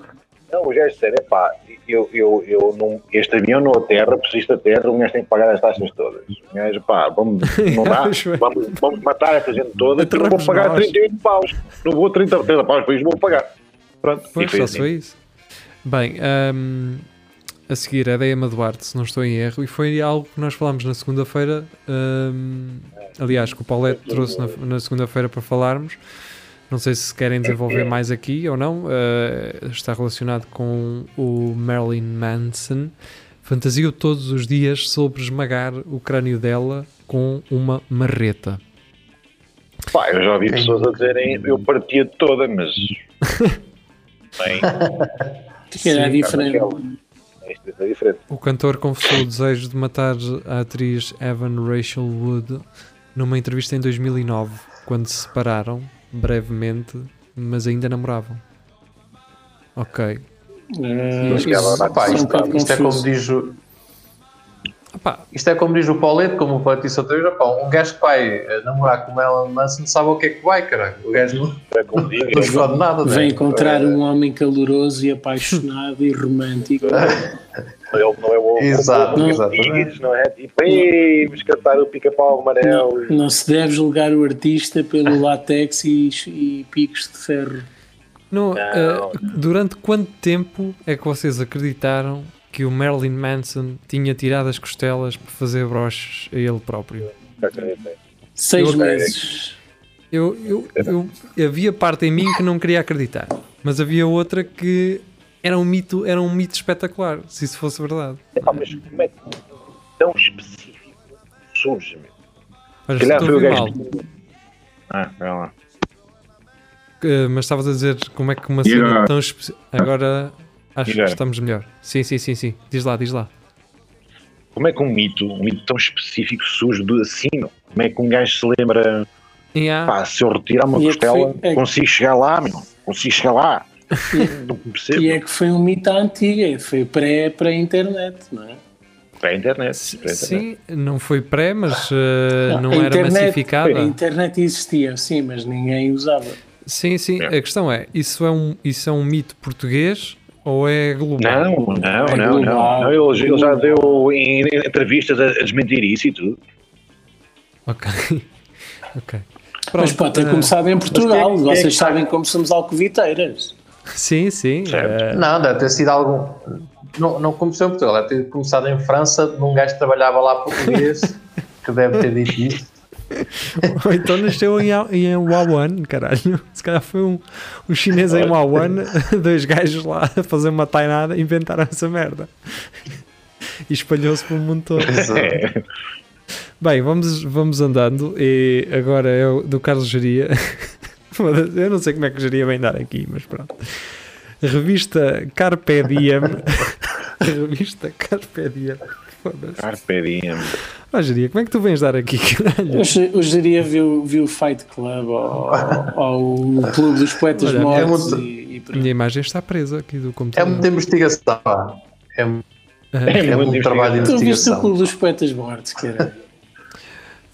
S6: não, os gajos disseram, epá, eu, eu, eu não, este avião não aterra, preciso terra, o gajo tem que pagar as taxas todas. O gajo, pá, vamos, não dá, vamos, vamos matar essa gente toda, não vou pagar
S3: nós.
S6: 38 paus, não vou 30, 30 paus para isso, vou pagar. Pronto,
S3: Pois, só
S6: assim.
S3: foi isso. Bem, ahm, a seguir da Emma Duarte, se não estou em erro, e foi algo que nós falámos na segunda-feira. ahm, aliás, que o Paulette trouxe na, na segunda-feira para falarmos. Não sei se querem desenvolver mais aqui ou não. ah, está relacionado com o Marilyn Manson. Fantasiou todos os dias sobre esmagar o crânio dela com uma marreta.
S6: Pá, eu já ouvi pessoas a dizerem, eu partia toda, mas... Bem,
S2: Que era diferente.
S6: isto é diferente.
S3: O cantor confessou o desejo de matar a atriz Evan Rachel Wood numa entrevista em 2009, quando se separaram brevemente, mas ainda namoravam. Ok.
S2: Eh,
S6: Mas que ela
S2: isso-
S5: Pá,
S2: isso é um
S5: isto, isto é como diz o,
S3: Opá,
S5: isto é como diz o Paulete, como o Paulete disse outra vez, um gajo que vai eh, namorar com ela Manson sabe o que é que vai, caralho. O gajo não,
S6: É como digo,
S5: não esconde nada,
S2: Vem
S5: né?
S2: encontrar um homem caloroso e apaixonado e romântico.
S6: ele não é o
S5: Exato,
S6: o- o-
S5: exatamente.
S6: não é? Tipo, ei, vamos cantar o pica-pau amarelo.
S2: Não se deve julgar o artista pelo látex e, e picos de ferro.
S3: não, eh, durante quanto tempo é que vocês acreditaram que o Marilyn Manson tinha tirado as costelas para fazer broches a ele próprio?
S2: Seis
S3: Eu-
S2: meses.
S3: Eu, eu, eu- havia parte em mim que não queria acreditar, mas havia outra que era um mito, era um mito espetacular, se isso fosse verdade.
S6: Epá, mas como é que tão específico surge, meu?
S3: Olha,
S6: Se calhar foi o gajo.
S3: mal.
S6: Ah, vai lá.
S3: Uh, mas estavas a dizer como é que uma cena
S6: agora?
S3: tão específica. Agora acho
S6: E
S3: que estamos melhor. Sim, sim, sim, sim. Diz lá, diz lá.
S6: Como é que um mito, um mito tão específico surge do assim, meu? Como é que um gajo se lembra,
S3: há-
S6: pá, se eu retirar uma
S2: E é que
S6: costela,
S2: é-
S6: consigo chegar lá, meu? Consigo chegar lá. Não percebo.
S2: E é que foi um mito à antiga, foi pré- pré-internet, não é?
S6: Para a internet. para a internet.
S3: sim, não foi pré, mas uh, não,
S2: a
S3: era
S2: internet-
S3: massificada.
S2: A internet existia, sim, mas ninguém usava.
S3: Sim, sim.
S6: É.
S3: A questão é: isso é, um, isso é um mito português ou é global?
S6: Não, não,
S2: É
S6: não, não.
S2: global.
S6: não ele, ele já deu em entrevistas a, a desmentir isso e tudo.
S3: Ok. ok.
S2: mas
S3: Pronto,
S2: pode ter
S3: uh,
S2: começado em Portugal,
S6: é é
S2: vocês sabem como somos alcoviteiras.
S3: Sim, sim. Uh,
S5: Não, deve ter sido algum. não, não começou em Portugal, deve ter começado em França, num gajo que trabalhava lá português, que deve ter dito isso.
S3: Ou então nasceu em, em Wuhan, caralho. Se calhar foi um, um chinês em Wuhan, dois gajos lá a fazer uma tainada, inventaram essa merda. E espalhou-se pelo mundo todo.
S6: É.
S3: Bem, vamos, vamos andando. E agora é o do Carlos Geria. Eu não sei como é que o Geria vem dar aqui, mas pronto. Revista Carpe Diem. Revista Carpe Diem.
S6: Carpe diem.
S3: Ah, Geria, como é que tu vens dar aqui, caralho?
S2: Hoje, hoje diria viu, viu o Fight Club ou, ou o Clube dos Poetas
S3: Olha,
S2: Mortos
S5: é muito-
S2: e, e
S3: minha imagem está presa aqui do
S5: É
S3: computador.
S5: muita investigação. É,
S3: Ah,
S6: É
S5: é
S6: muito
S5: um trabalho de
S2: Tu viste o
S5: investigação.
S2: Clube dos Poetas Mortos, cara?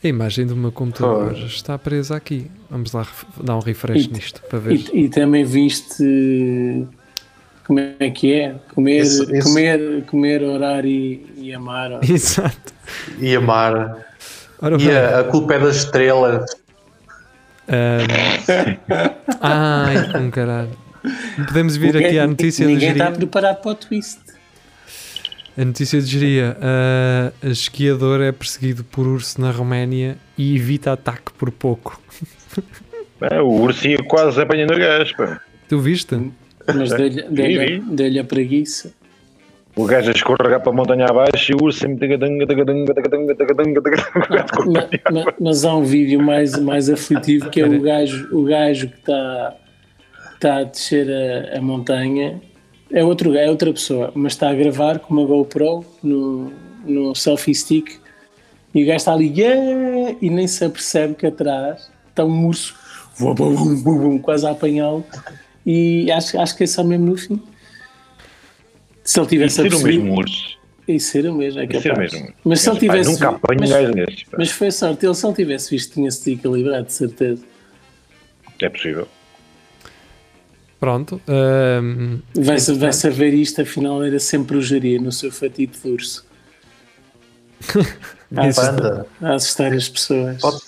S3: A imagem do meu computador
S5: Pois.
S3: está presa aqui. Vamos lá dar um refresh
S2: E-
S3: nisto para ver.
S2: E, e também viste como é que é? Comer,
S5: Isso- isso.
S2: comer, comer orar e, e amar. ó.
S3: Exato.
S5: E amar.
S3: Ora
S5: E a, a culpa é das estrelas.
S3: ahm, ai, com caralho. Podemos vir
S2: Ninguém-
S3: aqui à notícia do
S2: Ninguém está preparado para o twist.
S3: A notícia de Geria. ah, a esquiador é perseguido por urso na Roménia e evita ataque por pouco.
S6: É, o ursinho quase apanhando o gajo, pá.
S3: Tu viste?
S2: Mas dei-lhe a preguiça.
S6: O gajo a escorregar para a montanha abaixo e o urso sempre tagadanga, tagadanga, tagadanga, tagadanga, tagadanga.
S2: Ma- ma- mas há um vídeo mais, mais aflitivo que é o gajo, o gajo que está está a descer a, a montanha. É outro gajo, é outra pessoa, mas está a gravar com uma GoPro no, no selfie stick e o gajo está ali "Yeah!" e nem se apercebe que atrás está um urso quase a apanhá-lo e acho, acho que é só mesmo no fim. Se ele
S6: E
S2: tivesse
S6: ser o mesmo urso.
S2: isso ser o mesmo, é
S6: E
S2: capaz.
S6: mesmo.
S2: Mas se ele tivesse
S6: Nunca apanho um
S2: mas-
S6: gajo desses. pá.
S2: mas foi sorte, ele se ele tivesse visto tinha-se equilibrado, de certeza.
S6: É possível.
S3: Pronto.
S2: Vai-se vai -se ver isto, afinal era sempre o Jaria no seu fatito de urso. A assustar,
S5: Panda.
S2: a assustar as pessoas.
S5: Pode-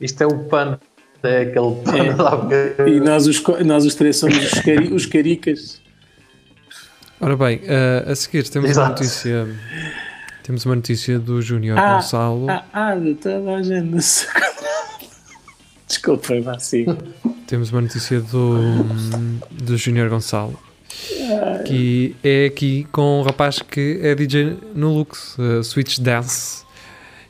S5: Isto é o panda. É aquele panda lá.
S2: E nós os, nós os três somos os, cari- os caricas.
S3: ora bem, ah, a seguir temos uma
S5: Exato.
S3: notícia. Temos uma notícia do Júnior
S2: Ah,
S3: Gonçalo.
S2: Ah, ah, de toda a gente. Desculpa, vá assim.
S3: Temos uma notícia do, do Júnior Gonçalo. Que é aqui com um rapaz que é DJ no Lux, uh, Switch Dance.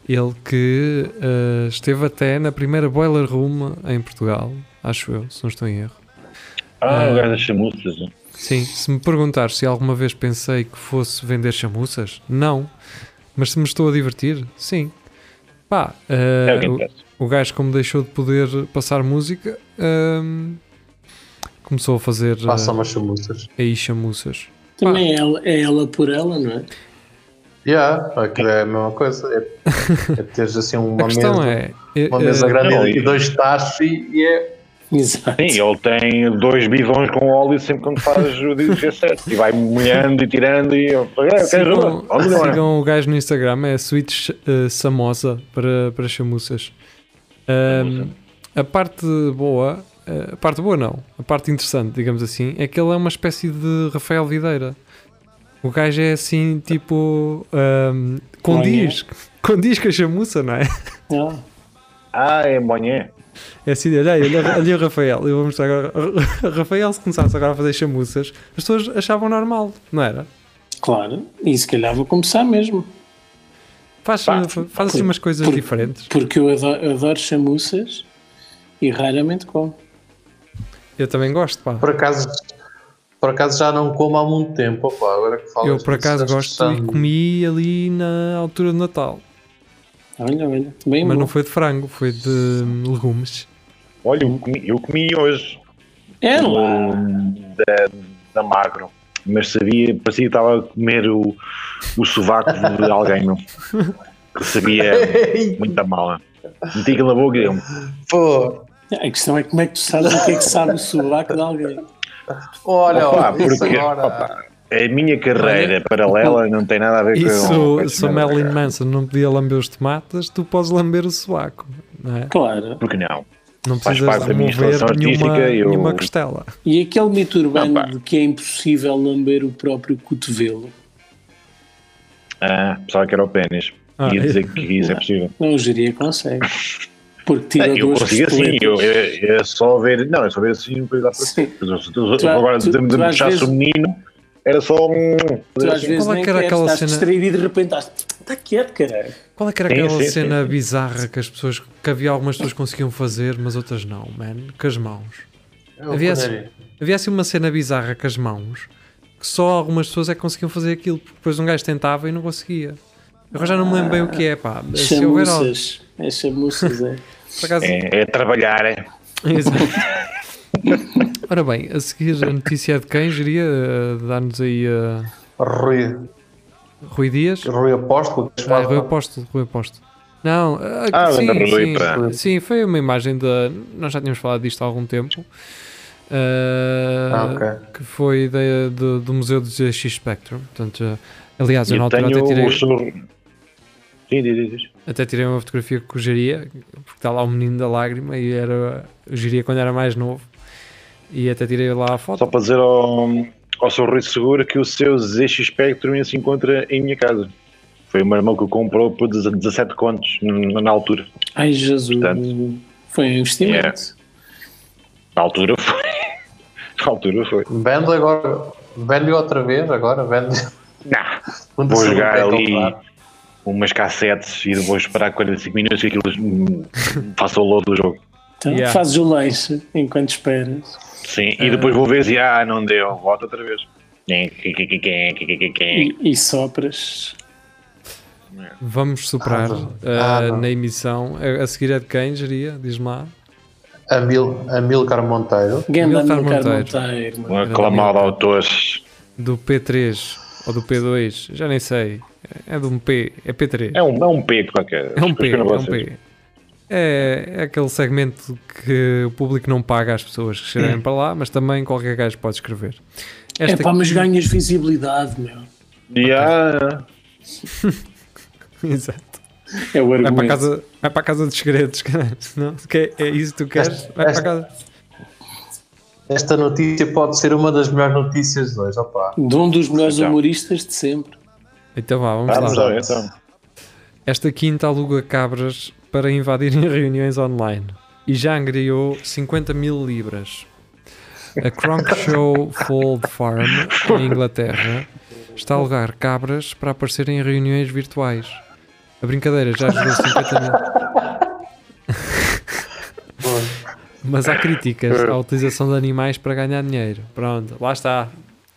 S3: Ele que uh, esteve até na primeira Boiler Room em Portugal, acho eu, se não estou em erro.
S6: Ah,
S3: Ah.
S6: o gajo das chamuças. né?
S3: Sim, se me perguntar se alguma vez pensei que fosse vender chamuças, não. Mas se me estou a divertir, sim. Pá, uh,
S6: É o que interessa.
S3: O gajo, como deixou de poder passar música, hum, começou a fazer
S5: Passa
S3: uh,
S5: umas chamuças.
S3: aí chamuças.
S2: Também é ela, é ela por ela, não é?
S5: Yeah, aquilo é a mesma coisa. É, é teres assim uma mesa,
S3: é. é,
S5: uma mesa
S3: é,
S5: grande
S6: não,
S5: e dois tachos e, e é.
S2: Exato.
S6: Sim, ele tem dois bidões com óleo sempre quando faz o DJ set. E vai molhando e tirando e eu, "Ah, queres
S3: sigam,
S6: é?"
S3: sigam o gajo no Instagram, é Switch uh, Samosa para, para chamuças. A parte boa, uh, a parte boa não, a parte interessante, digamos assim, é que ele é uma espécie de Rafael Videira. O gajo é assim, tipo, um, condiz, condiz com a chamuça, não é?
S2: Ah,
S6: Ah, é banhé.
S3: É assim, olha aí, olha o Rafael. Eu vou mostrar agora. Rafael, se começasse agora a fazer chamuças, as pessoas achavam normal, não era?
S2: claro. E se calhar vou começar mesmo.
S3: Faz,
S6: Pá,
S3: faz assim umas coisas
S2: por-
S3: diferentes.
S2: Porque eu adoro, adoro chamuças e raramente como.
S3: Eu também gosto, pá.
S5: Por acaso, por acaso já não como há muito tempo. Opa, agora que falas
S3: Eu por acaso gosto e comi ali na altura do Natal.
S2: Olha, olha. Bem
S3: Mas
S2: bom.
S3: não foi de frango, foi de hum, legumes.
S6: Olha, eu comi, eu comi hoje.
S2: É lá.
S6: Da, da magro. Mas sabia, parecia que estava a comer o, o sovaco de alguém, meu. Que sabia muita mala. Meti aquilo na boca e deu
S5: Pô,
S2: A questão é como é que tu sabes o que é que sabe o sovaco de alguém.
S5: olha,
S6: Opa,
S5: isso
S6: porque,
S5: agora.
S6: opa, a minha carreira paralela não tem nada a ver com
S3: se,
S6: com
S3: o-
S6: esse
S3: se o Marilyn. Manson não podia lamber os tomates, tu podes lamber o sovaco, não é?
S2: Claro.
S6: Por que não?
S3: Não
S6: Faz
S3: precisas
S6: parte da instalação
S3: nenhuma,
S6: artística e eu-
S3: nenhuma costela.
S2: E aquele mito urbano
S6: Ah,
S2: de que é impossível lamber o próprio cotovelo.
S6: Ah, pensava que era o pênis.
S3: Ah,
S6: Ia
S3: é.
S6: dizer que isso é possível.
S2: Não o geria consegue. Porque tira
S6: Ah, eu consigo assim, eu, é só ver. Não, é só ver assim um coisa para
S2: Sim.
S6: Mas tu-
S2: Tu-
S6: Agora, de me puxasse
S2: vezes-
S6: o menino, era só um.
S2: Tu às vezes
S3: Qual é que era aquela
S2: estás
S3: cena-
S2: distraído e de repente estás. Está quieto, caralho.
S3: Qual é que era
S6: Sim,
S3: aquela
S6: sim,
S3: cena
S6: sim.
S3: bizarra que as pessoas que havia algumas pessoas que conseguiam fazer, mas outras não, man? Com as mãos.
S5: Eu
S3: Havia
S5: poderia.
S3: Havia assim uma cena bizarra com as mãos que só algumas pessoas é que conseguiam fazer aquilo, porque depois um gajo tentava e não conseguia. Eu já não me lembro bem o que é, pá. Algo,
S2: Chamuças. É chamuças, é.
S6: É, é trabalhar, é.
S3: Exato. Ora bem, a seguir a notícia é de quem? Geria uh, dar-nos aí uh,
S5: Rui,
S3: Rui Dias?
S5: Rui Apóstolo. que
S3: Ah, Rui Apóstolo, Rui Apóstolo. Não, ah,
S6: Ah,
S3: sim, sim,
S6: pá.
S3: sim, foi uma imagem da. Nós já tínhamos falado disto há algum tempo. ah,
S5: Ah, ok.
S3: Que foi da- do, do Museu do ZX Spectrum. Portanto, aliás, eu na altura
S6: tenho
S3: até tirei,
S6: o. Sim, diz, diz, diz.
S3: até tirei uma fotografia com o Geria, porque está lá o menino da lágrima e era o Geria quando era mais novo. E até tirei lá a foto.
S6: Só para dizer ao, ao seu Rui Seguro que o seu ZX Spectrum se encontra em minha casa. Foi o meu irmão que o comprou por 17 contos na altura.
S2: Ai, Jesus.
S6: Portanto,
S2: Foi um investimento.
S6: Na altura foi. Na altura foi.
S5: Vende agora. Vende outra vez agora. Vende.
S6: Não, vou jogar ali umas cassetes e vou esperar 45 minutos que aquilo faça o load do jogo.
S2: Então
S3: Yeah.
S2: fazes o lanche enquanto esperas.
S6: Sim, e depois vou ver se ah, não deu, volta outra vez.
S2: E, e sopras.
S3: Vamos superar
S5: Ah,
S3: ah,
S5: Ah, não.
S3: na emissão. A, a seguir é de quem, Geria? Diz-me lá.
S5: Amil, Amilcar Monteiro.
S2: Ganda
S3: Milcar
S2: Milcar
S3: Monteiro.
S6: Um aclamado autor.
S3: Do P3 ou do P2, já nem sei. É de um P, é P3.
S6: É um, é um P qualquer.
S3: É um P, é um
S6: vocês.
S3: P. É, é aquele segmento que o público não paga às pessoas que chegarem para lá, mas também qualquer gajo pode escrever.
S2: É
S3: Esta
S2: pá, mas
S3: aqui-
S2: ganhas visibilidade, meu.
S6: Yeah.
S3: Exato.
S2: É o
S3: Vai
S2: argumento.
S3: para, a casa, vai para a casa dos segredos, caralho. Não? Que é, é isso que tu queres? Vai para a casa.
S5: Esta notícia pode ser uma das melhores notícias de hoje. Opa.
S2: De um dos melhores
S6: Então.
S2: humoristas de sempre.
S3: Então vá, vamos
S6: Vamos
S3: lá.
S6: lá, então.
S3: Esta quinta aluga cabras para invadirem reuniões online e já angriou 50 mil libras. A Cronk Show Fold Farm, em Inglaterra, está a alugar cabras para aparecerem em reuniões virtuais. A brincadeira já gerou 50 mil. Mas há críticas à utilização de animais para ganhar dinheiro. Pronto, lá está.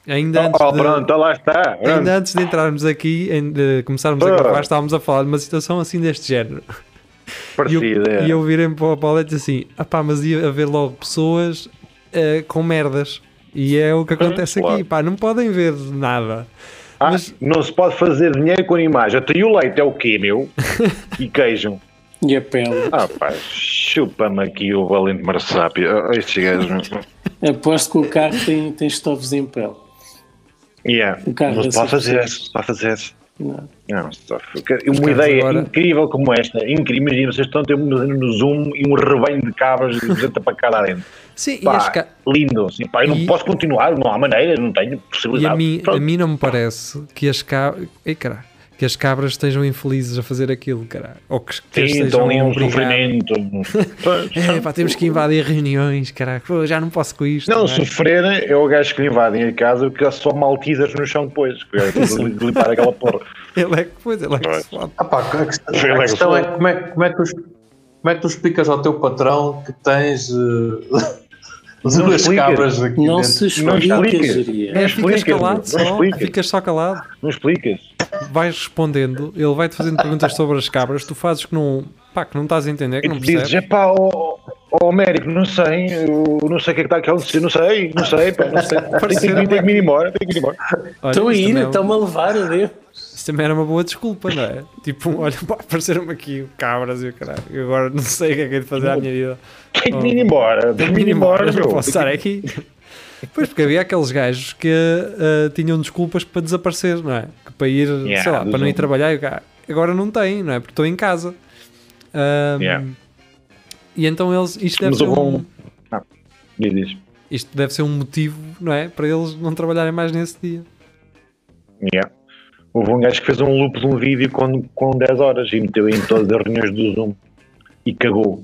S3: Ainda antes
S6: Oh,
S3: de...
S6: pronto, lá está.
S3: Ainda antes de entrarmos aqui, de começarmos a
S6: Ah.
S3: gravar, estávamos a falar de uma situação assim deste género. E eu,
S6: Parecida. é.
S3: e eu virei para o Paulo e disse assim: ah pá, mas ia haver logo pessoas eh, com merdas. E é o que acontece
S6: claro.
S3: aqui, pá, não podem ver nada.
S6: Ah,
S3: mas-
S6: Não se pode fazer dinheiro com animais. Até o leite é o quê, meu? E queijo.
S2: E a pele.
S6: Ah, pá, chupa-me aqui o valente marsápio. Ah, Estes gajos.
S2: Aposto que o carro tem, tem estofos em pele.
S6: Yeah.
S2: O carro
S6: Não se pode fazer isso. se Pode fazer.
S2: Não.
S6: Não, uma ideia
S3: agora-
S6: incrível como esta, incrível, imagina, vocês estão a ter um no Zoom e um rebanho de cabras de gente para cá lá dentro.
S3: Sim, e,
S6: Pá,
S3: as ca-
S6: lindo, assim, pá, eu não
S3: E-
S6: posso continuar, não há maneira, não tenho
S3: e
S6: possibilidade.
S3: a, mim, a mim não me parece que as cabras. Ei, caralho, que as cabras estejam infelizes a fazer aquilo, caralho. Ou que, que
S6: Sim,
S3: estejam
S6: estão ali um sofrimento.
S3: É, pá, temos que invadir reuniões, caralho. Pô, já não posso com isto.
S6: Não,
S3: é?
S6: sofrer é o gajo que lhe invadem a casa porque há só maltesers no chão depois. que é de limpar aquela porra.
S3: Ele é que, pois, ele é que
S6: Pois.
S3: se fode.
S5: Ah, pá, a questão,
S6: Foi
S5: a questão é como é, como, é que tu, como é que tu explicas ao teu patrão que tens eh, duas
S6: explicas.
S5: cabras aqui
S2: Não
S5: dentro?
S2: se
S6: Não
S2: explica,
S6: explicas. Não
S3: É, ficas
S6: explicas,
S3: calado
S6: não
S3: só,
S6: explicas.
S3: ficas só calado.
S6: Não explicas?
S3: Vais respondendo, ele vai-te fazendo perguntas sobre as cabras, tu fazes que não, pá, que não estás a entender, que não
S6: dizes,
S3: percebes.
S6: é pá, ó ó, Américo, não sei, eu não sei o que é que está aqui a acontecer, não sei, não sei, pá, não sei. Tem que, tem que ir embora, tem que ir embora.
S2: Estão a ir,
S3: é
S2: estão-me a levar, adeus.
S3: Isto também era uma boa desculpa, não é? Tipo, olha, pá, apareceram-me aqui cabras e o caralho, eu agora não sei o que é que é de fazer à minha vida.
S6: Tem que ir embora, tem que ir embora,
S3: não
S6: meu.
S3: posso estar aqui. Pois, porque havia aqueles gajos que ah, tinham desculpas para desaparecer, não é? Para ir,
S6: Yeah,
S3: sei lá, para não ir trabalhar, agora não tem, não é? Porque estou em casa. Ahm,
S6: Yeah.
S3: E então eles, isto deve
S6: Mas
S3: ser um,
S6: um. Ah,
S3: isto deve ser um motivo, não é? Para eles não trabalharem mais nesse dia.
S6: Yeah. Houve um gajo que fez um loop de um vídeo com, com 10 horas e meteu em todas as reuniões do Zoom e cagou.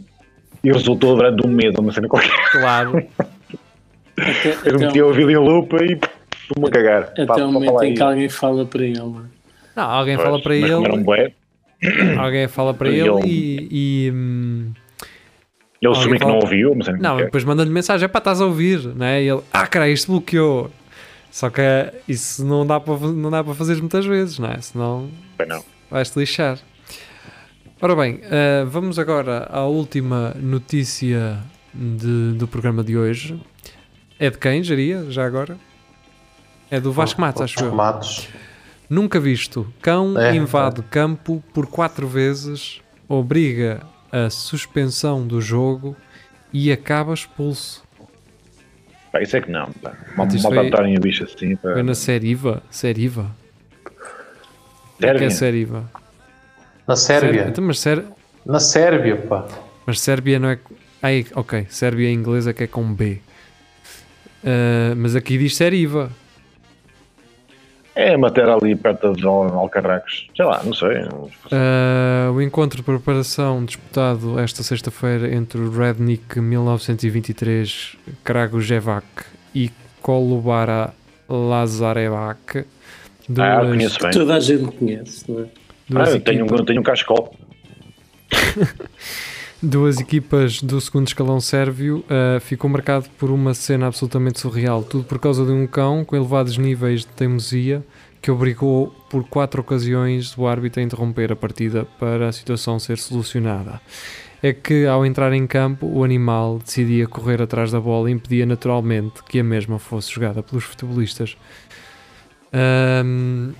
S6: E resultou durante um mês, uma cena qualquer.
S3: Claro.
S2: Até,
S6: Eu
S2: até,
S6: metia o vídeo em loop e vou-me cagar.
S2: até o momento em que alguém fala para ele. não é?
S3: Alguém
S6: Pois,
S3: fala para
S6: mas como era um
S3: ele, alguém fala para ele
S6: ele-
S3: e, e, hum,
S6: ele assumiu que
S3: fala-
S6: não ouviu, uma cena
S3: não,
S6: qualquer.
S3: depois manda-lhe mensagem, é para estás a ouvir, não é? E ele, ah, cara, isto bloqueou. Só que isso não dá para não dá para fazer muitas vezes, não é? Senão vais-te lixar. Ora bem, eh, vamos agora à última notícia de- do programa de hoje. É de quem, Jaria, já agora? É do Vasco Matos, acho eu.
S5: Matos.
S3: Nunca visto. Cão
S5: É,
S3: invade campo por quatro vezes, obriga a suspensão do jogo e acaba expulso.
S6: Pá, isso é que não. Pá. Mal, maltratarem a bicha assim. Pá.
S3: Foi na Seriva. Seriva? O que
S6: Sérvia?
S3: é Seriva?
S5: Na Sérvia.
S3: Então, mas, Ser...
S5: Na Sérvia, pá.
S3: mas Sérbia não é. Ai, ok. Sérbia em inglês é que é com B. Ah, mas aqui diz Seriva.
S6: É a matéria ali perto de Al- Alcarracos. Sei lá, não sei.
S3: Ah, o encontro de preparação disputado esta sexta-feira entre o Rednik 1923 Kragujevac e Kolubara Lazarevac.
S6: Ah,
S3: duas-
S6: conheço bem.
S2: Toda a gente conhece, não é?
S6: Ah, eu tenho, um- tenho um cascol.
S3: Duas equipas do segundo escalão sérvio uh, ficou marcado por uma cena absolutamente surreal, tudo por causa de um cão com elevados níveis de teimosia que obrigou por quatro ocasiões o árbitro a interromper a partida para a situação ser solucionada. É que ao entrar em campo, o animal decidia correr atrás da bola e impedia naturalmente que a mesma fosse jogada pelos futebolistas. Ahm,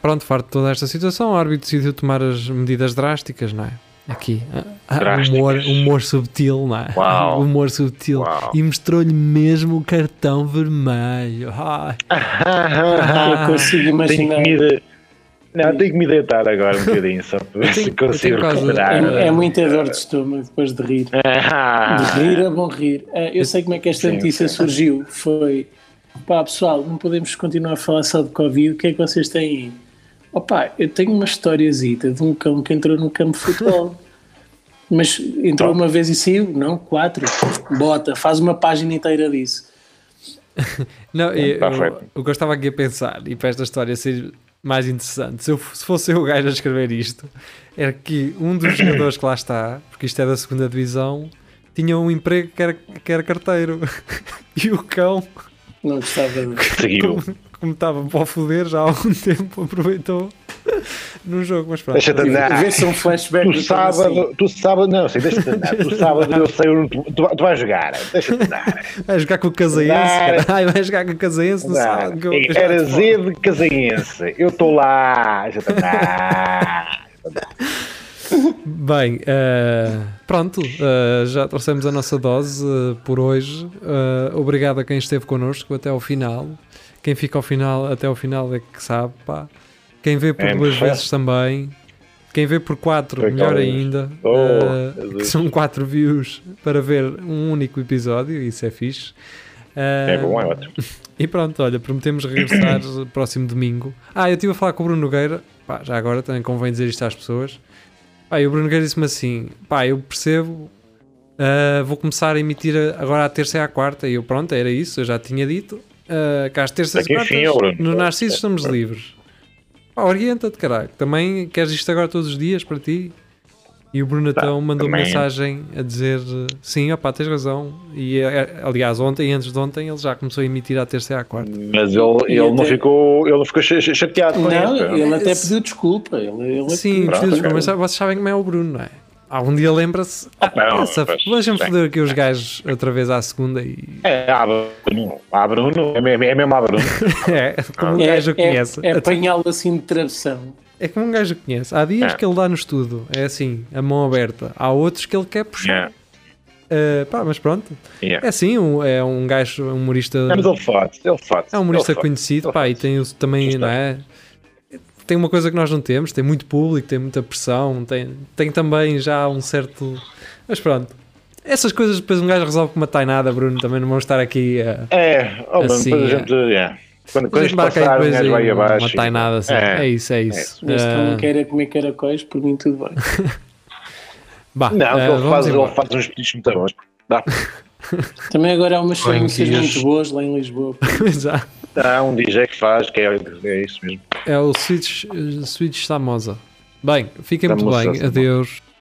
S3: pronto, farto de toda esta situação, o árbitro decidiu tomar as medidas drásticas, não é? Aqui, ah, ah,
S6: Drásticas.
S3: humor, humor subtil, não é?
S6: Uau.
S3: Humor subtil.
S6: Uau.
S3: E mostrou-lhe mesmo o cartão vermelho. Ai.
S2: Eu consigo
S6: Tenho
S2: imaginar.
S6: me de... Não, tenho que me deitar agora um bocadinho só para ver se
S3: tenho-
S6: consigo
S3: tenho
S6: recuperar.
S2: É, é muita dor de estômago depois de rir. De rir é bom rir. Ah, Eu sei como é que esta notícia
S6: sim.
S2: surgiu. Foi pá, pessoal, não podemos continuar a falar só de Covid. O que é que vocês têm aí? Opa, eu tenho uma historiazita de um cão que entrou no campo de futebol. Mas entrou uma vez e saiu? Não, quatro. Bota, faz uma página inteira disso.
S3: Não, eu,
S6: tá
S3: eu, o que eu estava aqui a pensar, e para esta história ser mais interessante, se, eu, se fosse eu o gajo a escrever isto, era que um dos jogadores que lá está, porque isto é da segunda divisão, tinha um emprego que era, que era carteiro. E o cão,
S2: Não gostava de.
S6: seguiu.
S3: como, como estava para o foder já há algum tempo, aproveitou no jogo. Mas pronto,
S6: Deixa-te andar.
S2: Vê se um flashback
S6: Tu
S2: do Tom assim.
S6: sábado, tu sábado, não, sei, deixa-te andar. Tu sábado eu sei onde tu, tu, tu vais jogar. Deixa-te andar.
S3: vai jogar com o Casaense,
S6: Dar.
S3: cara. Ai, vai jogar com o Casaense no sábado. que eu-
S6: Era Z de Casaense. Eu estou lá. Deixa-te andar.
S3: Bem, eh, pronto, eh, já trouxemos a nossa dose eh, por hoje. Obrigado a quem esteve connosco até ao final. Quem fica ao final, até ao final é que sabe, pá. Quem vê por
S6: É,
S3: duas vezes também. Quem vê por quatro,
S6: Foi
S3: melhor
S6: talvez.
S3: ainda.
S6: Oh,
S3: Eh,
S6: Jesus.
S3: que são quatro views para ver um único episódio, isso é fixe. Eh,
S6: É bom, é ótimo.
S3: e pronto, olha, prometemos regressar próximo domingo. Ah, eu estive a falar com o Bruno Nogueira, pá, já agora também convém dizer isto às pessoas. Pá, e o Bruno Nogueira disse-me assim: pá, eu percebo, ah, vou começar a emitir agora à terça e à quarta. E eu, pronto, era isso, eu já tinha dito. Ah, que às terças e quartas, no Narciso estamos livres. Pá, orienta-te, caralho. Também queres isto agora todos os dias para ti? E o Bruno então mandou
S6: também.
S3: mensagem a dizer sim, opá, tens razão. E eh, aliás, ontem, antes de ontem, ele já começou a emitir à terça e à quarta.
S6: Mas ele,
S2: E
S6: ele, não
S2: até-
S6: ficou, ele não ficou cha- cha- chateado com
S2: Não,
S6: isso. pá.
S2: ele até pediu desculpa. Ele, ele
S3: Sim,
S6: Pronto,
S3: preciso
S6: ok.
S3: mas vocês sabem como é o Bruno, não é? Algum dia lembra-se.
S6: Ah,
S3: Deixa-me
S6: bem.
S3: foder aqui os gajos outra vez à segunda e.
S6: É, ah, Bruno. Ah, Bruno. É mesmo, é mesmo a Bruno.
S3: É, como um
S2: é,
S3: gajo
S2: é,
S3: conhece.
S2: é apanhá-lo assim de travessão.
S3: É como um gajo conhece. Há dias
S6: É.
S3: que ele dá no estudo, é assim, a mão aberta. Há outros que ele quer puxar. Uh, pá, mas pronto.
S6: yeah.
S3: É assim, um- é um gajo, um humorista.
S6: Não, mas ele faz, ele faz.
S3: É um humorista
S6: ele faz.
S3: conhecido,
S6: ele
S3: pá, e tem também,
S6: Justo.
S3: não é? Tem uma coisa que nós não temos, tem muito público, tem muita pressão, tem, tem também já um certo. Mas pronto, Essas coisas depois um gajo resolve com uma tainada, Bruno. Também não vamos estar aqui a.
S6: É, Bruno,
S3: Assim,
S6: depois a
S3: é.
S6: gente. é. Quando, quando isto passar,
S3: depois
S6: gajo
S3: aí
S6: vai
S3: uma,
S6: abaixo.
S3: uma tainada assim. É,
S6: É.
S3: isso, é isso.
S2: Que ele
S3: Ah,
S2: não queira comer caracóis, por mim tudo bem.
S3: bah,
S6: Não,
S3: ah,
S6: ele, faz, ele faz uns pedidos muito bons. Dá.
S2: Também agora há umas Franquias. muito boas lá em Lisboa.
S3: Exato.
S6: Há um DJ que faz, que é, é isso mesmo.
S3: É o Switch, Switch Samosa. Bem, fiquem muito bem.
S6: Samosa.
S3: Adeus.